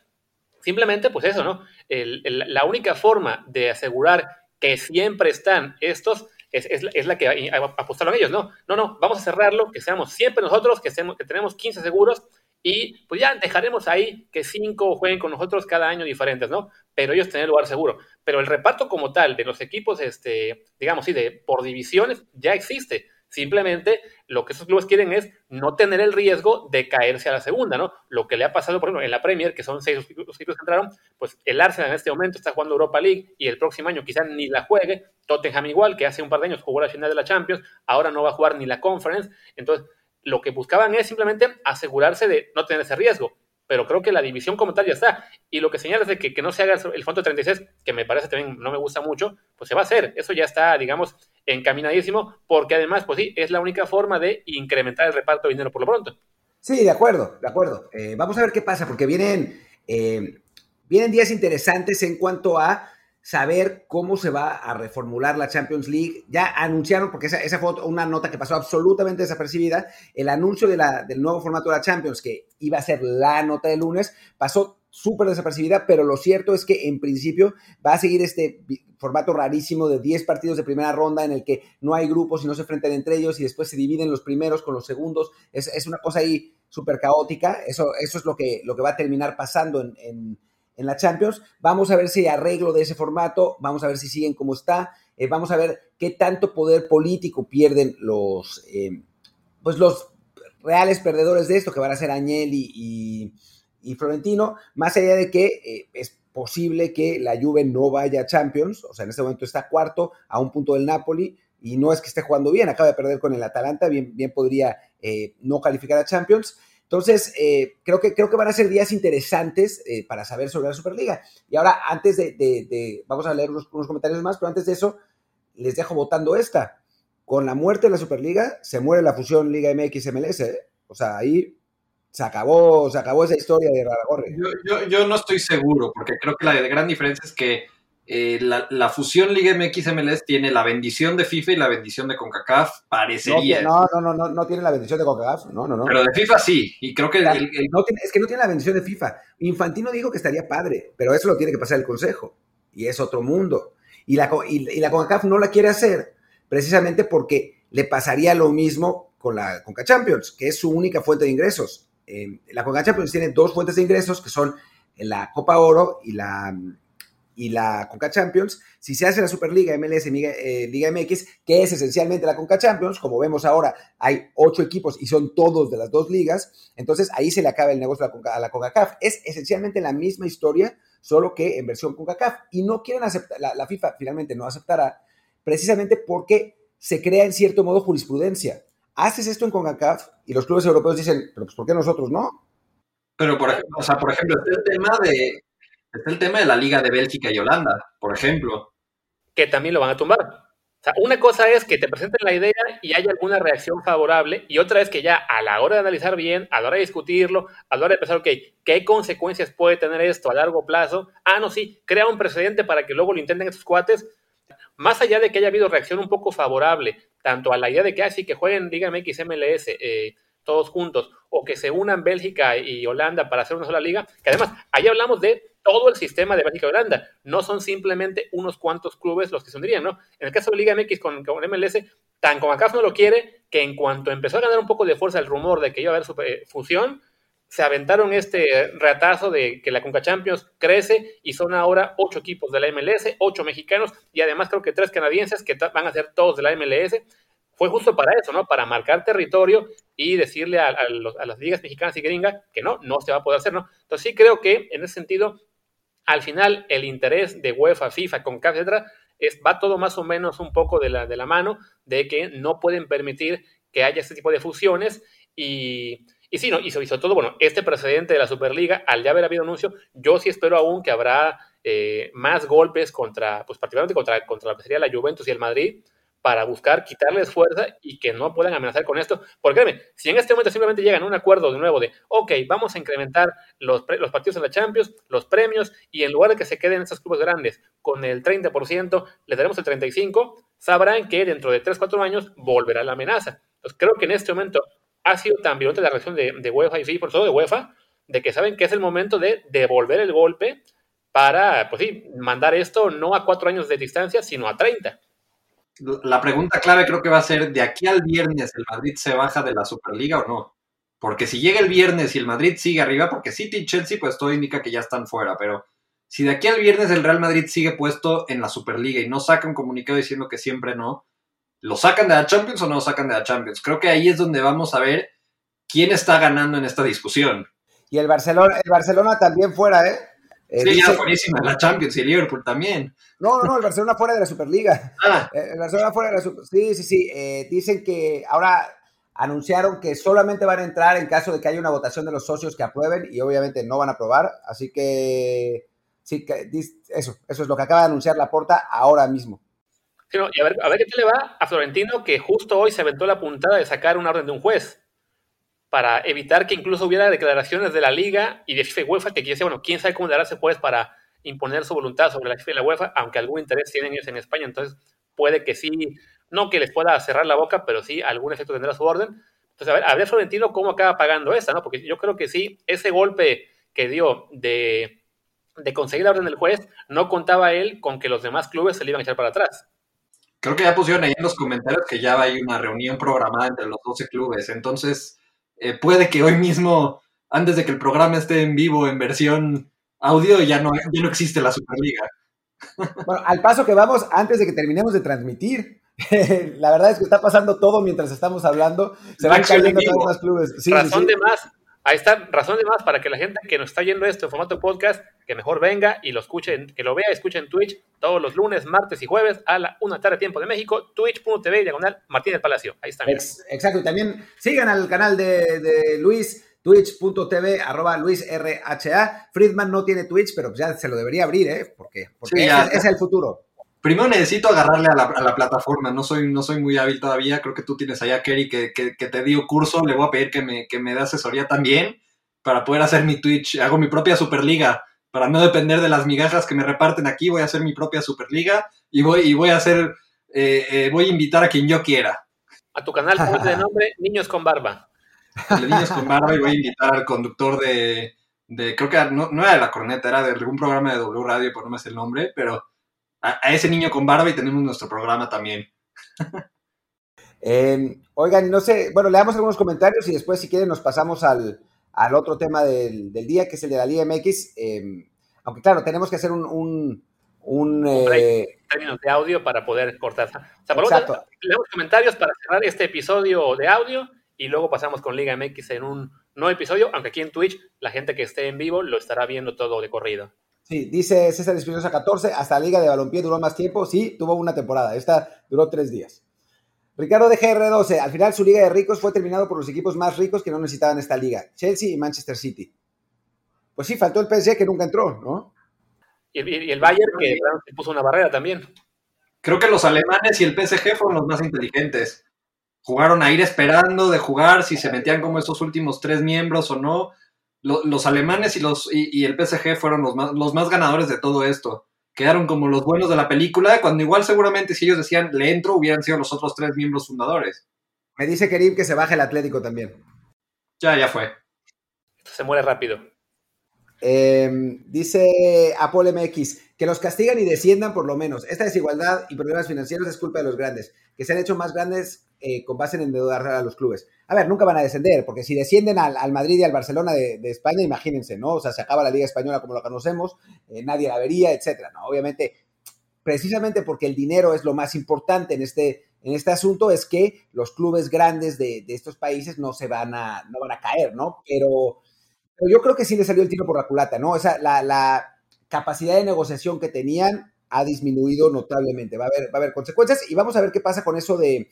Simplemente, pues eso, ¿no? la única forma de asegurar que siempre están estos es, la que apostaron ellos, ¿no? No, no, vamos a cerrarlo, que seamos siempre nosotros, que tenemos 15 seguros y pues ya dejaremos ahí que cinco jueguen con nosotros cada año diferentes, ¿no? Pero ellos tienen lugar seguro. Pero el reparto como tal de los equipos, este, digamos, sí, de, por divisiones, ya existe. Simplemente lo que esos clubes quieren es no tener el riesgo de caerse a la segunda, ¿no? Lo que le ha pasado, por ejemplo, en la Premier, que son seis los equipos que entraron, pues el Arsenal en este momento está jugando Europa League y el próximo año quizás ni la juegue. Tottenham igual, que hace un par de años jugó la final de la Champions, ahora no va a jugar ni la Conference. Entonces, lo que buscaban es simplemente asegurarse de no tener ese riesgo. Pero creo que la división como tal ya está. Y lo que señalas de que, que no se haga el fondo 36, que me parece también no me gusta mucho, pues se va a hacer. Eso ya está, digamos, encaminadísimo, porque además, pues sí, es la única forma de incrementar el reparto de dinero por lo pronto. Sí, de acuerdo, de acuerdo. Eh, vamos a ver qué pasa, porque vienen, eh, vienen días interesantes en cuanto a saber cómo se va a reformular la Champions League. Ya anunciaron, porque esa, esa fue una nota que pasó absolutamente desapercibida, el anuncio de la, del nuevo formato de la Champions, que iba a ser la nota de lunes, pasó súper desapercibida, pero lo cierto es que en principio va a seguir este formato rarísimo de 10 partidos de primera ronda en el que no hay grupos y no se enfrentan entre ellos y después se dividen los primeros con los segundos. Es, es una cosa ahí súper caótica. Eso, eso es lo que, lo que va a terminar pasando en en la Champions. Vamos a ver si arreglo de ese formato, vamos a ver si siguen como está, eh, vamos a ver qué tanto poder político pierden los, eh, pues los reales perdedores de esto, que van a ser Agnelli y, y, Florentino, más allá de que eh, es posible que la Juve no vaya a Champions, o sea, en este momento está cuarto a un punto del Napoli, y no es que esté jugando bien, acaba de perder con el Atalanta, bien, bien podría no calificar a Champions. Entonces, eh, creo, que, creo que van a ser días interesantes eh, para saber sobre la Superliga. Y ahora, antes de, vamos a leer unos, comentarios más, pero antes de eso, les dejo votando esta. Con la muerte de la Superliga, se muere la fusión Liga MX-MLS. ¿eh? O sea, ahí se acabó, se acabó esa historia de Raragorri. Yo, yo, yo, no estoy seguro, porque creo que la gran diferencia es que eh, la, la, fusión Liga MX MLS tiene la bendición de FIFA y la bendición de CONCACAF, parecería. No, no, no, no, no tiene la bendición de CONCACAF, no, no, no. Pero de FIFA sí, y creo que... El, el... No tiene, es que no tiene la bendición de FIFA. Infantino dijo que estaría padre, pero eso lo tiene que pasar el Consejo, y es otro mundo. Y la, y, y la CONCACAF no la quiere hacer precisamente porque le pasaría lo mismo con la CONCA Champions, que es su única fuente de ingresos. Eh, la CONCA Champions tiene dos fuentes de ingresos, que son la Copa Oro y la y la Conca Champions, si se hace la Superliga MLS eh, Liga, MX, que es esencialmente la Conca Champions, como vemos ahora, hay ocho equipos y son todos de las dos ligas, entonces ahí se le acaba el negocio a la, Conca, a CONCACAF. Es esencialmente la misma historia, solo que en versión CONCACAF. Y no quieren aceptar, la, FIFA finalmente no aceptará, precisamente porque se crea en cierto modo jurisprudencia. Haces esto en CONCACAF y los clubes europeos dicen, pero pues ¿por qué nosotros no? Pero, por ejemplo, o sea, por ejemplo, el tema de, Está el tema de la Liga de Bélgica y Holanda, por ejemplo. Que también lo van a tumbar. O sea, una cosa es que te presenten la idea y haya alguna reacción favorable, y otra es que ya a la hora de analizar bien, a la hora de discutirlo, a la hora de pensar, ok, ¿qué consecuencias puede tener esto a largo plazo? Ah, no, sí, crea un precedente para que luego lo intenten estos cuates. Más allá de que haya habido reacción un poco favorable, tanto a la idea de que así ah, que jueguen Liga MX, MLS, eh, todos juntos, o que se unan Bélgica y Holanda para hacer una sola liga, que además, ahí hablamos de todo el sistema de Bélgica y Holanda. No son simplemente unos cuantos clubes los que se unirían, ¿no? En el caso de Liga MX con, con MLS, tan como acá no lo quiere, que en cuanto empezó a ganar un poco de fuerza el rumor de que iba a haber su, eh, fusión, se aventaron este ratazo de que la Conca Champions crece y son ahora ocho equipos de la MLS, ocho mexicanos y además creo que tres canadienses que van a ser todos de la MLS. Fue justo para eso, ¿no? Para marcar territorio y decirle a las ligas mexicanas y gringas que no, no se va a poder hacer, ¿no? Entonces sí creo que en ese sentido al final el interés de UEFA, FIFA, con etcétera, es, va todo más o menos un poco de la, de la mano de que no pueden permitir que haya este tipo de fusiones y, y sí, ¿no? y, sobre, todo, bueno, este precedente de la Superliga, al ya haber habido anuncio, yo sí espero aún que habrá eh, más golpes contra, pues particularmente contra, contra lo que sería la Juventus y el Madrid, para buscar quitarles fuerza y que no puedan amenazar con esto. Porque créeme, si en este momento simplemente llegan a un acuerdo de nuevo de, ok, vamos a incrementar los, los partidos en la Champions, los premios, y en lugar de que se queden estos clubes grandes con el 30%, le daremos el 35%, sabrán que dentro de 3, 4 años volverá la amenaza. Entonces creo que en este momento ha sido tan violenta la reacción de, UEFA y FIFA, por todo de UEFA, de que saben que es el momento de devolver el golpe para, pues sí, mandar esto no a 4 años de distancia, sino a 30 la pregunta clave creo que va a ser, ¿de aquí al viernes el Madrid se baja de la Superliga o no? Porque si llega el viernes y el Madrid sigue arriba, porque City y Chelsea pues todo indica que ya están fuera, pero si de aquí al viernes el Real Madrid sigue puesto en la Superliga y no saca un comunicado diciendo que siempre no, ¿lo sacan de la Champions o no lo sacan de la Champions? Creo que ahí es donde vamos a ver quién está ganando en esta discusión. Y el Barcelona, el Barcelona también fuera, ¿eh? Eh, sí, dice, ya buenísima, la Champions y el Liverpool también. No, no, no, el Barcelona fuera de la Superliga. Ah. Eh, el Barcelona fuera de la Superliga. Sí, sí, sí. Eh, dicen que ahora anunciaron que solamente van a entrar en caso de que haya una votación de los socios que aprueben y obviamente no van a aprobar. Así que, sí, que, eso, eso es lo que acaba de anunciar la porta ahora mismo. Sí, no, y a ver, a ver qué le va a Florentino, que justo hoy se aventó la puntada de sacar una orden de un juez para evitar que incluso hubiera declaraciones de la Liga y de FIFA y UEFA que decía, bueno, quién sabe cómo dará ese juez para imponer su voluntad sobre la FIFA y la UEFA, aunque algún interés tienen ellos en España, entonces puede que sí, no que les pueda cerrar la boca, pero sí algún efecto tendrá su orden. Entonces, a ver, a ver Florentino cómo acaba pagando esta, ¿no? Porque yo creo que sí, ese golpe que dio de, de conseguir la orden del juez, no contaba él con que los demás clubes se le iban a echar para atrás. Creo que ya pusieron ahí en los comentarios que ya hay una reunión programada entre los 12 clubes, entonces eh, puede que hoy mismo, antes de que el programa esté en vivo en versión audio, ya no, ya no existe la Superliga. Bueno, al paso que vamos, antes de que terminemos de transmitir, (laughs) la verdad es que está pasando todo mientras estamos hablando. Se van cayendo todos más clubes. Sí, Razón sí. de más. Ahí está, razón de más para que la gente que nos está yendo esto en formato podcast, que mejor venga y lo escuche, que lo vea y escuche en Twitch todos los lunes, martes y jueves a la una tarde tiempo de México, twitch.tv diagonal Martín del Palacio. Ahí está. Ex, exacto, y también sigan al canal de, de Luis, twitch.tv arroba Luis RHA. Friedman no tiene Twitch, pero ya se lo debería abrir, ¿eh? Porque, porque sí, es el futuro. Primero necesito agarrarle a la, plataforma, no soy, no soy muy hábil todavía, creo que tú tienes allá a Kerry que, te dio curso, le voy a pedir que me, que me dé asesoría también para poder hacer mi Twitch, hago mi propia Superliga, para no depender de las migajas que me reparten aquí, voy a hacer mi propia Superliga y voy, y voy a hacer, eh, eh, voy a invitar a quien yo quiera. A tu canal, ¿cómo de (laughs) nombre? Niños con Barba. De Niños con Barba y voy a invitar al conductor de, de creo que no, era de la corneta, era de algún programa de W Radio, por no me sé el nombre, pero a, ese niño con barba y tenemos nuestro programa también. Em, oigan, no sé, bueno, leamos algunos comentarios y después, si quieren, nos pasamos al, otro tema del, día, que es el de la Liga MX. Em, aunque, claro, tenemos que hacer un. un, un eh, términos de audio para poder cortar. O sea, por Exacto. leemos comentarios para cerrar este episodio de audio y luego pasamos con Liga MX en un nuevo episodio, aunque aquí en Twitch la gente que esté en vivo lo estará viendo todo de corrido. Sí, dice César Espinosa 14, hasta la Liga de Balompié duró más tiempo, sí, tuvo una temporada, esta duró tres días. Ricardo de GR12, al final su liga de ricos fue terminado por los equipos más ricos que no necesitaban esta liga, Chelsea y Manchester City. Pues sí, faltó el PSG que nunca entró, ¿no? Y el, Bayern que puso una barrera también. Creo que los alemanes y el PSG fueron los más inteligentes. Jugaron a ir esperando de jugar si se metían como esos últimos tres miembros o no los alemanes y, los, y, el PSG fueron los más, los más ganadores de todo esto. Quedaron como los buenos de la película, cuando igual seguramente si ellos decían le entro, hubieran sido los otros tres miembros fundadores. Me dice Kerim que se baje el Atlético también. Ya, ya fue. Se muere rápido. Em, dice Apol MX que los castigan y desciendan por lo menos. Esta desigualdad y problemas financieros es culpa de los grandes, que se han hecho más grandes eh, con base en endeudar a los clubes. A ver, nunca van a descender, porque si descienden al, Madrid y al Barcelona de, España, imagínense, ¿no? O sea, se acaba la Liga Española como lo conocemos, eh, nadie la vería, etcétera, ¿no? Obviamente, precisamente porque el dinero es lo más importante en este, en este asunto, es que los clubes grandes de, estos países no se van a, no van a caer, ¿no? Pero, yo creo que sí le salió el tiro por la culata, ¿no? O sea, la, la capacidad de negociación que tenían ha disminuido notablemente. Va a haber, va a haber consecuencias y vamos a ver qué pasa con eso de,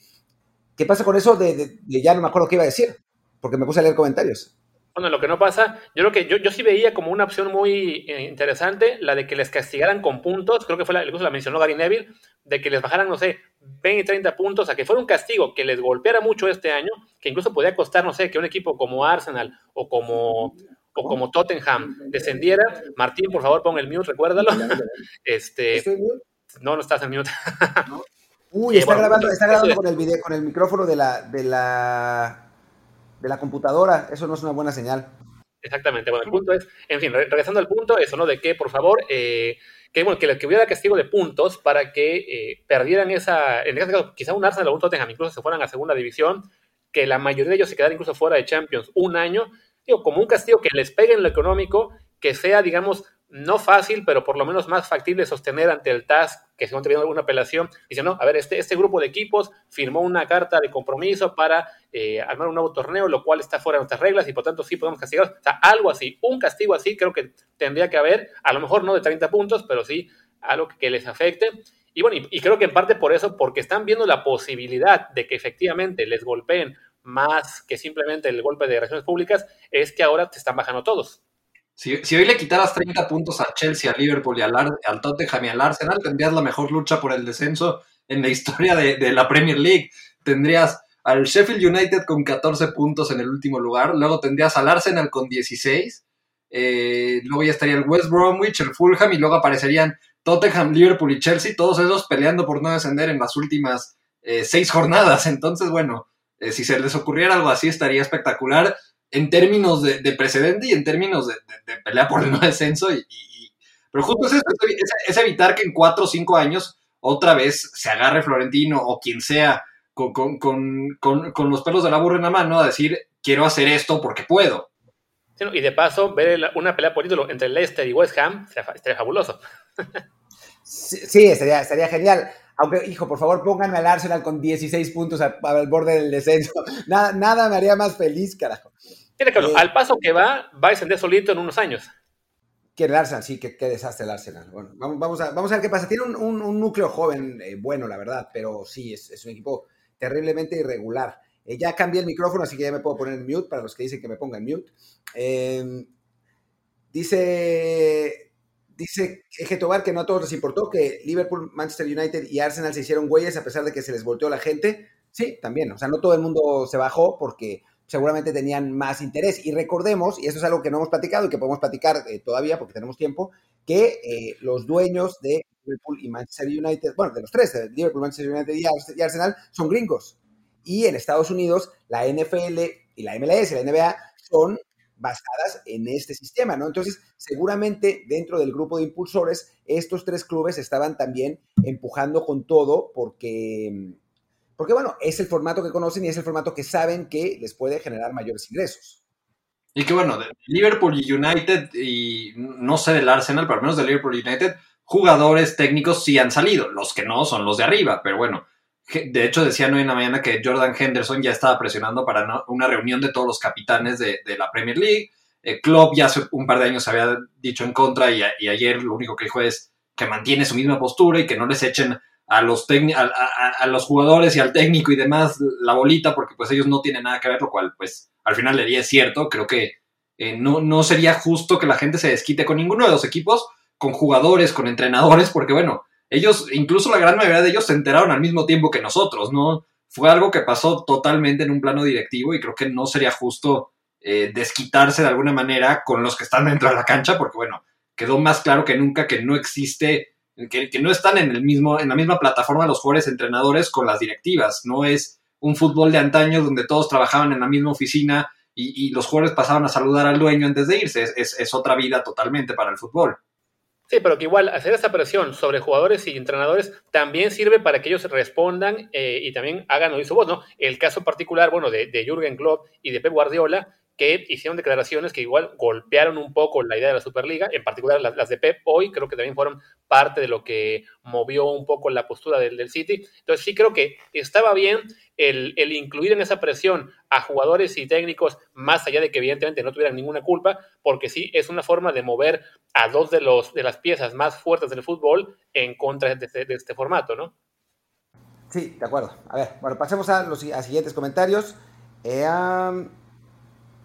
¿Qué pasa con eso de, ya no me acuerdo qué iba a decir? Porque me puse a leer comentarios. Bueno, lo que no pasa, yo creo que yo, yo sí veía como una opción muy eh, interesante la de que les castigaran con puntos, creo que fue la, incluso la mencionó Gary Neville, de que les bajaran, no sé, 20, 30 puntos, a que fuera un castigo que les golpeara mucho este año, que incluso podía costar, no sé, que un equipo como Arsenal o como, o como Tottenham descendiera. Martín, por favor, pon el mute, recuérdalo. (laughs) este, no, no estás en mute. (laughs) Uy, está grabando, está grabando con el video, con el micrófono de la, de la de la computadora. Eso no es una buena señal. Exactamente. Bueno, el punto es, en fin, regresando al punto, eso, ¿no? De que, por favor, eh, que, bueno, que, que, hubiera castigo de puntos para que eh, perdieran esa, en este caso, quizá un Arsenal o un Tottenham incluso se fueran a segunda división, que la mayoría de ellos se quedaran incluso fuera de Champions un año, digo, como un castigo que les pegue en lo económico, que sea, digamos, no fácil, pero por lo menos más factible sostener ante el TAS que se ha tenido alguna apelación. Dice, no, a ver, este, este grupo de equipos firmó una carta de compromiso para eh, armar un nuevo torneo, lo cual está fuera de nuestras reglas y por tanto sí podemos castigar. O sea, algo así, un castigo así creo que tendría que haber, a lo mejor no de 30 puntos, pero sí algo que, les afecte. Y bueno, y creo que en parte por eso, porque están viendo la posibilidad de que efectivamente les golpeen más que simplemente el golpe de relaciones públicas, es que ahora te están bajando todos. Si, hoy le quitaras 30 puntos a Chelsea, a Liverpool y al, al Tottenham y al Arsenal, tendrías la mejor lucha por el descenso en la historia de, la Premier League. Tendrías al Sheffield United con 14 puntos en el último lugar, luego tendrías al Arsenal con 16, eh, luego ya estaría el West Bromwich, el Fulham y luego aparecerían Tottenham, Liverpool y Chelsea, todos esos peleando por no descender en las últimas eh, seis jornadas. Entonces, bueno, eh, si se les ocurriera algo así estaría espectacular en términos de, precedente y en términos de, pelea por el no descenso. Y, pero justo es eso, es, evitar que en cuatro o cinco años otra vez se agarre Florentino o quien sea con, los pelos de la burra en la mano a decir, quiero hacer esto porque puedo. y de paso, ver una pelea por título entre Leicester y West Ham estaría fabuloso. sí, estaría, estaría genial. Aunque, hijo, por favor, pónganme al Arsenal con 16 puntos al, borde del descenso. (laughs) Nada, nada me haría más feliz, carajo. Tiene que, eh, al paso que va, va a descender solito en unos años. Que el Arsenal, sí, qué, desastre el Arsenal. Bueno, vamos, a, vamos a ver qué pasa. Tiene un, núcleo joven eh, bueno, la verdad, pero sí, es, un equipo terriblemente irregular. Eh, ya cambié el micrófono, así que ya me puedo poner en mute para los que dicen que me ponga en mute. dice Dice Eje Tobar que no a todos les importó que Liverpool, Manchester United y Arsenal se hicieron güeyes a pesar de que se les volteó la gente. Sí, también. O sea, no todo el mundo se bajó porque seguramente tenían más interés. Y recordemos, y eso es algo que no hemos platicado y que podemos platicar eh, todavía porque tenemos tiempo, que eh, los dueños de Liverpool y Manchester United, bueno, de los tres, de Liverpool, Manchester United y Arsenal, son gringos. Y en Estados Unidos, la NFL y la MLS la NBA son basadas en este sistema, ¿no? Entonces, seguramente dentro del grupo de impulsores, estos tres clubes estaban también empujando con todo porque, porque, bueno, es el formato que conocen y es el formato que saben que les puede generar mayores ingresos. Y que bueno, Liverpool United, y no sé del Arsenal, pero al menos de Liverpool United, jugadores técnicos sí han salido. Los que no son los de arriba, pero bueno, de hecho, decían hoy en la mañana que Jordan Henderson ya estaba presionando para una reunión de todos los capitanes de, la Premier League. Eh, Klopp ya hace un par de años había dicho en contra y, ayer lo único que dijo es que mantiene su misma postura y que no les echen a los, a, los jugadores y al técnico y demás la bolita porque pues ellos no tienen nada que ver, lo cual pues al final le diría es cierto. Creo que eh, no, no sería justo que la gente se desquite con ninguno de los equipos, con jugadores, con entrenadores, porque bueno, ellos, incluso la gran mayoría de ellos se enteraron al mismo tiempo que nosotros, ¿no? Fue algo que pasó totalmente en un plano directivo y creo que no sería justo eh, desquitarse de alguna manera con los que están dentro de la cancha, porque bueno, quedó más claro que nunca que no existe, que, no están en el mismo, en la misma plataforma los jugadores entrenadores con las directivas. No es un fútbol de antaño donde todos trabajaban en la misma oficina y, los jugadores pasaban a saludar al dueño antes de irse. es otra vida totalmente para el fútbol. Sí, pero que igual hacer esa presión sobre jugadores y entrenadores también sirve para que ellos respondan eh, y también hagan oír su voz, ¿no? El caso particular, bueno, de, de Jürgen Klopp y de Pep Guardiola que hicieron declaraciones que igual golpearon un poco la idea de la Superliga, en particular las, de Pep hoy, creo que también fueron parte de lo que movió un poco la postura del, City. Entonces sí creo que estaba bien el, incluir en esa presión a jugadores y técnicos, más allá de que evidentemente no tuvieran ninguna culpa, porque sí es una forma de mover a dos de, los, de las piezas más fuertes del fútbol en contra de este, este formato, ¿no? Sí, de acuerdo. A ver, bueno, pasemos a los siguientes comentarios. Eh,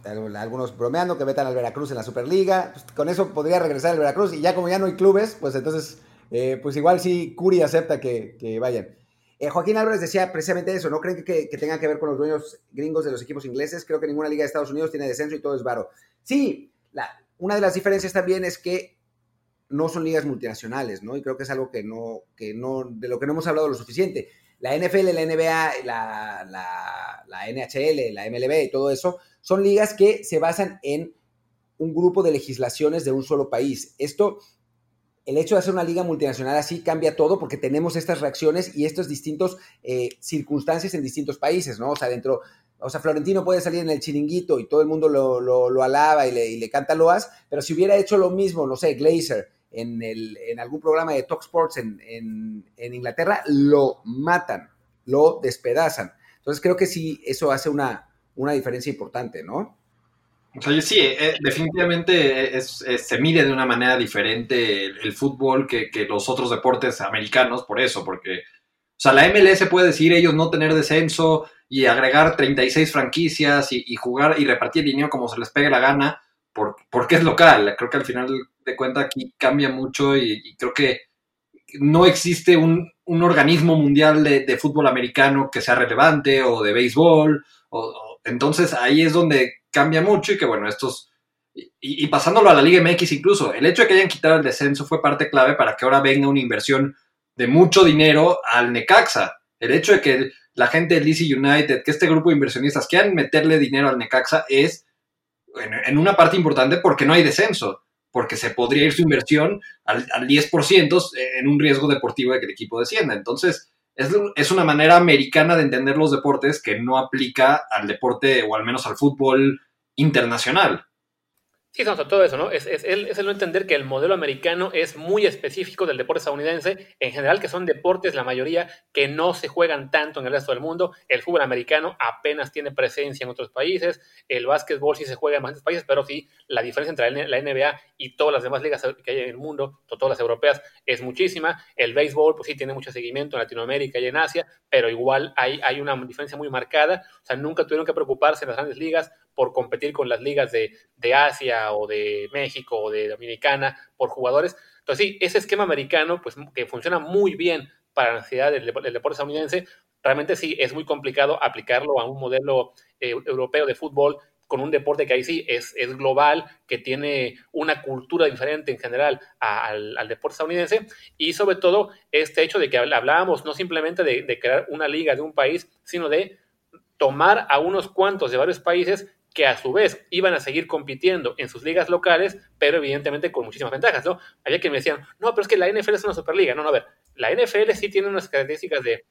algunos bromeando que metan al Veracruz en la Superliga. Pues, con eso podría regresar al Veracruz y ya como ya no hay clubes, pues entonces, eh, pues igual sí Curi acepta que, vayan. Eh, Joaquín Álvarez decía precisamente eso, no creen que, tenga que ver con los dueños gringos de los equipos ingleses, creo que ninguna liga de Estados Unidos tiene descenso y todo es varo. Sí, una de las diferencias también es que no son ligas multinacionales, ¿no? Y creo que es algo que no, que no, de lo que no hemos hablado lo suficiente. La NFL, la NBA, la, la, la NHL, la MLB y todo eso son ligas que se basan en un grupo de legislaciones de un solo país. Esto, el hecho de hacer una liga multinacional así cambia todo porque tenemos estas reacciones y estas distintas eh, circunstancias en distintos países, ¿no? O sea, dentro, o sea, Florentino puede salir en el chiringuito y todo el mundo lo, alaba y le, canta loas, pero si hubiera hecho lo mismo, no sé, Glazer, en, el, en algún programa de Talk Sports en, en Inglaterra, lo matan, lo despedazan. Entonces creo que sí, eso hace una, una diferencia importante, ¿no? Sí, eh, definitivamente se mide de una manera diferente el, fútbol que, los otros deportes americanos, por eso, porque, o sea, la MLS puede decir ellos no tener descenso y agregar 36 franquicias y, jugar y repartir dinero como se les pegue la gana, porque es local. Creo que al final de cuentas aquí cambia mucho y, creo que no existe un, organismo mundial de, de, fútbol americano que sea relevante o de béisbol o, entonces ahí es donde cambia mucho y que bueno, estos... Y, pasándolo a la Liga MX incluso, el hecho de que hayan quitado el descenso fue parte clave para que ahora venga una inversión de mucho dinero al Necaxa. El hecho de que la gente del DC United, que este grupo de inversionistas quieran meterle dinero al Necaxa es en, una parte importante porque no hay descenso, porque se podría ir su inversión al, al 10% en un riesgo deportivo de que el equipo descienda. Entonces, es, una manera americana de entender los deportes que no aplica al deporte o al menos al fútbol internacional. Sí, no, todo eso, ¿no? Es, es, es, el no entender que el modelo americano es muy específico del deporte estadounidense, en general que son deportes, la mayoría, que no se juegan tanto en el resto del mundo. El fútbol americano apenas tiene presencia en otros países, el básquetbol sí se juega en bastantes países, pero sí, la diferencia entre la NBA y todas las demás ligas que hay en el mundo, todas las europeas, es muchísima. El béisbol, pues sí, tiene mucho seguimiento en Latinoamérica y en Asia, pero igual hay, hay una diferencia muy marcada. O sea, nunca tuvieron que preocuparse en las grandes ligas por competir con las ligas de, Asia o de México o de Dominicana por jugadores. Entonces sí, ese esquema americano, pues que funciona muy bien para la necesidad del, deporte estadounidense, realmente sí es muy complicado aplicarlo a un modelo eh, europeo de fútbol con un deporte que ahí sí es, es global, que tiene una cultura diferente en general al, deporte estadounidense, y sobre todo este hecho de que hablábamos no simplemente de, crear una liga de un país, sino de tomar a unos cuantos de varios países que a su vez iban a seguir compitiendo en sus ligas locales, pero evidentemente con muchísimas ventajas, ¿no? Había que me decían, no, pero es que la NFL es una superliga. No, no, a ver, la NFL sí tiene unas características de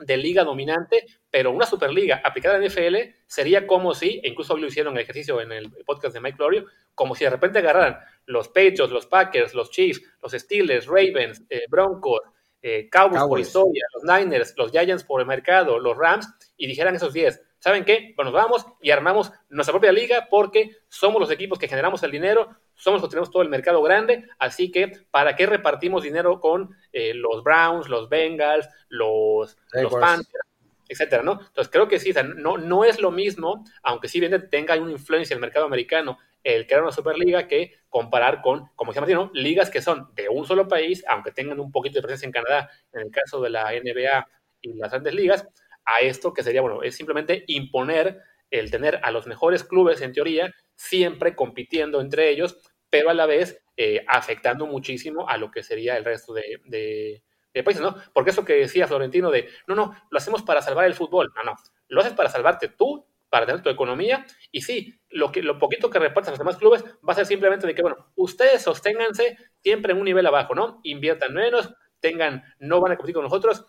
de liga dominante, pero una superliga aplicada en NFL sería como si, e incluso hoy lo hicieron el ejercicio en el podcast de Mike Florio, como si de repente agarraran los Patriots, los Packers, los Chiefs, los Steelers, Ravens, eh, Broncos, eh, Cowboys, por historia, los Niners, los Giants por el mercado, los Rams, y dijeran esos 10, ¿saben qué? Pues nos vamos y armamos nuestra propia liga porque somos los equipos que generamos el dinero, somos los que tenemos todo el mercado grande, así que ¿para qué repartimos dinero con eh, los Browns, los Bengals, los, los Panthers? etcétera, ¿no? Entonces creo que sí, no, no es lo mismo, aunque sí bien tenga una influencia en el mercado americano el crear una superliga que comparar con, como decía Martino, ligas que son de un solo país, aunque tengan un poquito de presencia en Canadá, en el caso de la NBA y las grandes ligas, a esto que sería, bueno, es simplemente imponer el tener a los mejores clubes, en teoría, siempre compitiendo entre ellos, pero a la vez eh, afectando muchísimo a lo que sería el resto de, países, ¿no? Porque eso que decía Florentino de, no, no, lo hacemos para salvar el fútbol, no, no, lo haces para salvarte tú, para tener tu economía, y sí, lo, que, lo poquito que repartan los demás clubes va a ser simplemente de que, bueno, ustedes sosténganse siempre en un nivel abajo, ¿no? Inviertan menos, tengan, no van a competir con nosotros,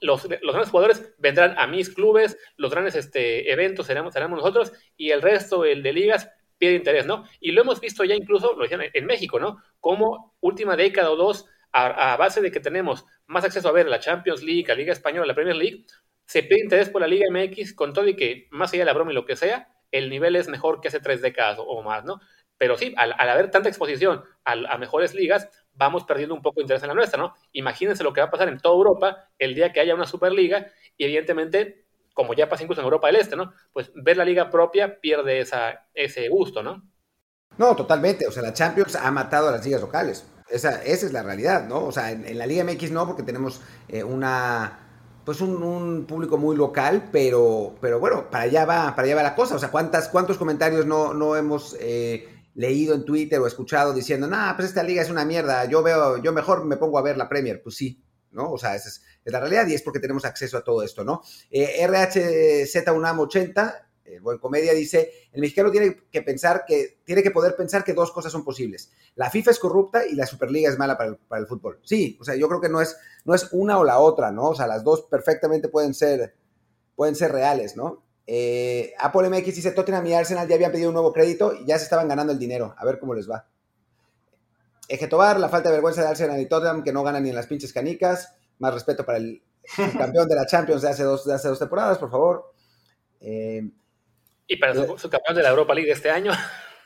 los, los, grandes jugadores vendrán a mis clubes, los grandes este, eventos seremos, seremos nosotros y el resto, el de ligas, pierde interés, ¿no? Y lo hemos visto ya incluso, lo decían en México, ¿no? Como última década o dos, a, base de que tenemos más acceso a ver la Champions League, la Liga Española, la Premier League, se pierde interés por la Liga MX con todo y que, más allá de la broma y lo que sea, el nivel es mejor que hace tres décadas o, más, ¿no? Pero sí, al, haber tanta exposición a, mejores ligas, vamos perdiendo un poco de interés en la nuestra, ¿no? Imagínense lo que va a pasar en toda Europa el día que haya una Superliga y evidentemente, como ya pasa incluso en Europa del Este, ¿no? Pues ver la liga propia pierde esa, ese gusto, ¿no? No, totalmente. O sea, la Champions ha matado a las ligas locales. Esa, esa es la realidad, ¿no? O sea, en, la Liga MX no, porque tenemos eh, una pues un, público muy local, pero, pero bueno, para allá va, para allá va la cosa. O sea, ¿cuántas, ¿cuántos comentarios no, no hemos eh, leído en Twitter o escuchado diciendo, nah, pues esta liga es una mierda, yo veo, yo mejor me pongo a ver la Premier? Pues sí, ¿no? O sea, esa es, la realidad y es porque tenemos acceso a todo esto, ¿no? Eh, RHZ UNAM 80 el buen comedia dice, el mexicano tiene que pensar que, tiene que poder pensar que dos cosas son posibles. La FIFA es corrupta y la Superliga es mala para el, fútbol. Sí, o sea, yo creo que no es, no es una o la otra, ¿no? O sea, las dos perfectamente pueden ser, pueden ser reales, ¿no? Eh, Apple MX dice, Tottenham y Arsenal ya habían pedido un nuevo crédito y ya se estaban ganando el dinero. A ver cómo les va. Ejetobar, la falta de vergüenza de Arsenal y Tottenham que no ganan ni en las pinches canicas. Más respeto para el, (laughs) campeón de la Champions de hace dos, de hace dos temporadas, por favor. Eh, y para el subcampeón de la Europa League de este año.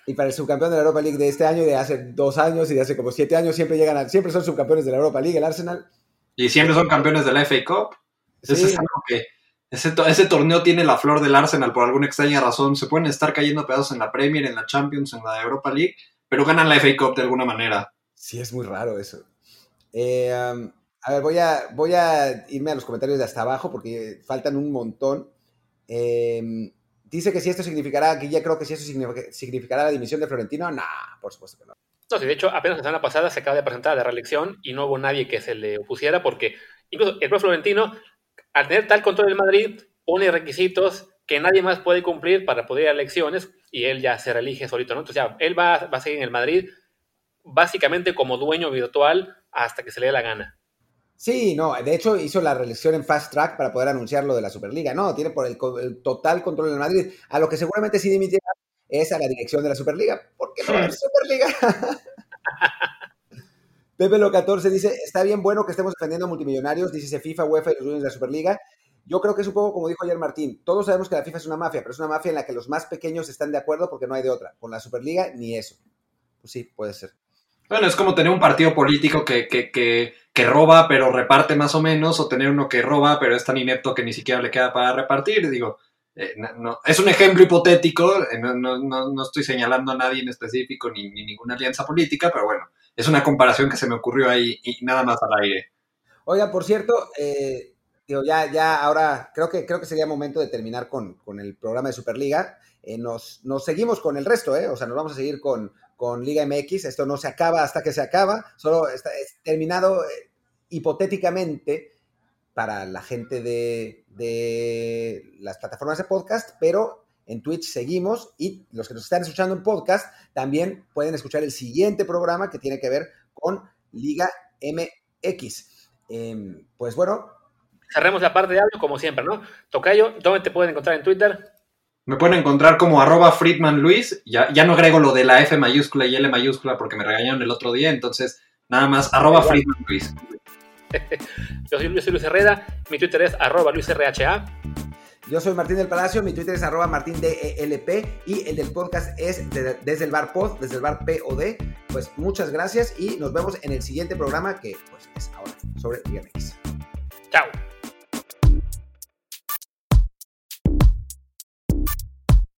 Y para el subcampeón de la Europa League de este año y de hace dos años y de hace como siete años, siempre llegan a, siempre son subcampeones de la Europa League, el Arsenal. Y siempre son campeones de la FA Cup. es algo que ese, ese, torneo tiene la flor del Arsenal por alguna extraña razón. Se pueden estar cayendo pedazos en la Premier, en la Champions, en la Europa League, pero ganan la FA Cup de alguna manera. Sí, es muy raro eso. Eh, um, a ver, voy a, voy a irme a los comentarios de hasta abajo porque faltan un montón. Eh, Dice que si esto significará, que ya creo que si esto significará la dimisión de Florentino, no, por supuesto que no. No, sí, de hecho, apenas la semana pasada se acaba de presentar la reelección y no hubo nadie que se le opusiera porque incluso el propio Florentino, al tener tal control del Madrid, pone requisitos que nadie más puede cumplir para poder ir a elecciones y él ya se reelige solito, ¿no? Entonces ya, él va, va a seguir en el Madrid básicamente como dueño virtual hasta que se le dé la gana. Sí, no, de hecho hizo la reelección en Fast Track para poder anunciar lo de la Superliga. No, tiene por el, total control del Madrid. A lo que seguramente sí dimitirá es a la dirección de la Superliga. ¿Por qué no la Superliga? (laughs) Pepe Lo 14 dice, está bien bueno que estemos defendiendo a multimillonarios, dice FIFA, UEFA y los dueños de la Superliga. Yo creo que es un poco como dijo ayer Martín, todos sabemos que la FIFA es una mafia, pero es una mafia en la que los más pequeños están de acuerdo porque no hay de otra. Con la Superliga, ni eso. Pues sí, puede ser. Bueno, es como tener un partido político que, que, que, que, roba pero reparte más o menos, o tener uno que roba pero es tan inepto que ni siquiera le queda para repartir. Digo, eh, no, es un ejemplo hipotético, eh, no, no, estoy señalando a nadie en específico ni, ninguna alianza política, pero bueno, es una comparación que se me ocurrió ahí y nada más al aire. Oiga, por cierto, eh, ya, ya ahora creo que, creo que sería momento de terminar con, el programa de Superliga. nos, nos, seguimos con el resto, ¿eh? O sea, nos vamos a seguir con, con Liga MX. Esto no se acaba hasta que se acaba, solo está terminado hipotéticamente para la gente de, las plataformas de podcast, pero en Twitch seguimos y los que nos están escuchando en podcast también pueden escuchar el siguiente programa que tiene que ver con Liga MX. Em, pues bueno. Cerremos la parte de audio como siempre, ¿no? Tocayo, ¿dónde te pueden encontrar en Twitter? Me pueden encontrar como arroba Friedman Luis. Ya, ya no agrego lo de la F mayúscula y L mayúscula porque me regañaron el otro día, entonces nada más arroba Friedman Luis. (laughs) Yo soy, Luis Herrera, mi Twitter es arroba LuisRHA. Yo soy Martín del Palacio, mi Twitter es arroba martindelp y el del podcast es desde el bar pod, desde el bar POD. Pues muchas gracias y nos vemos en el siguiente programa que pues es ahora sobre DMX. Chao.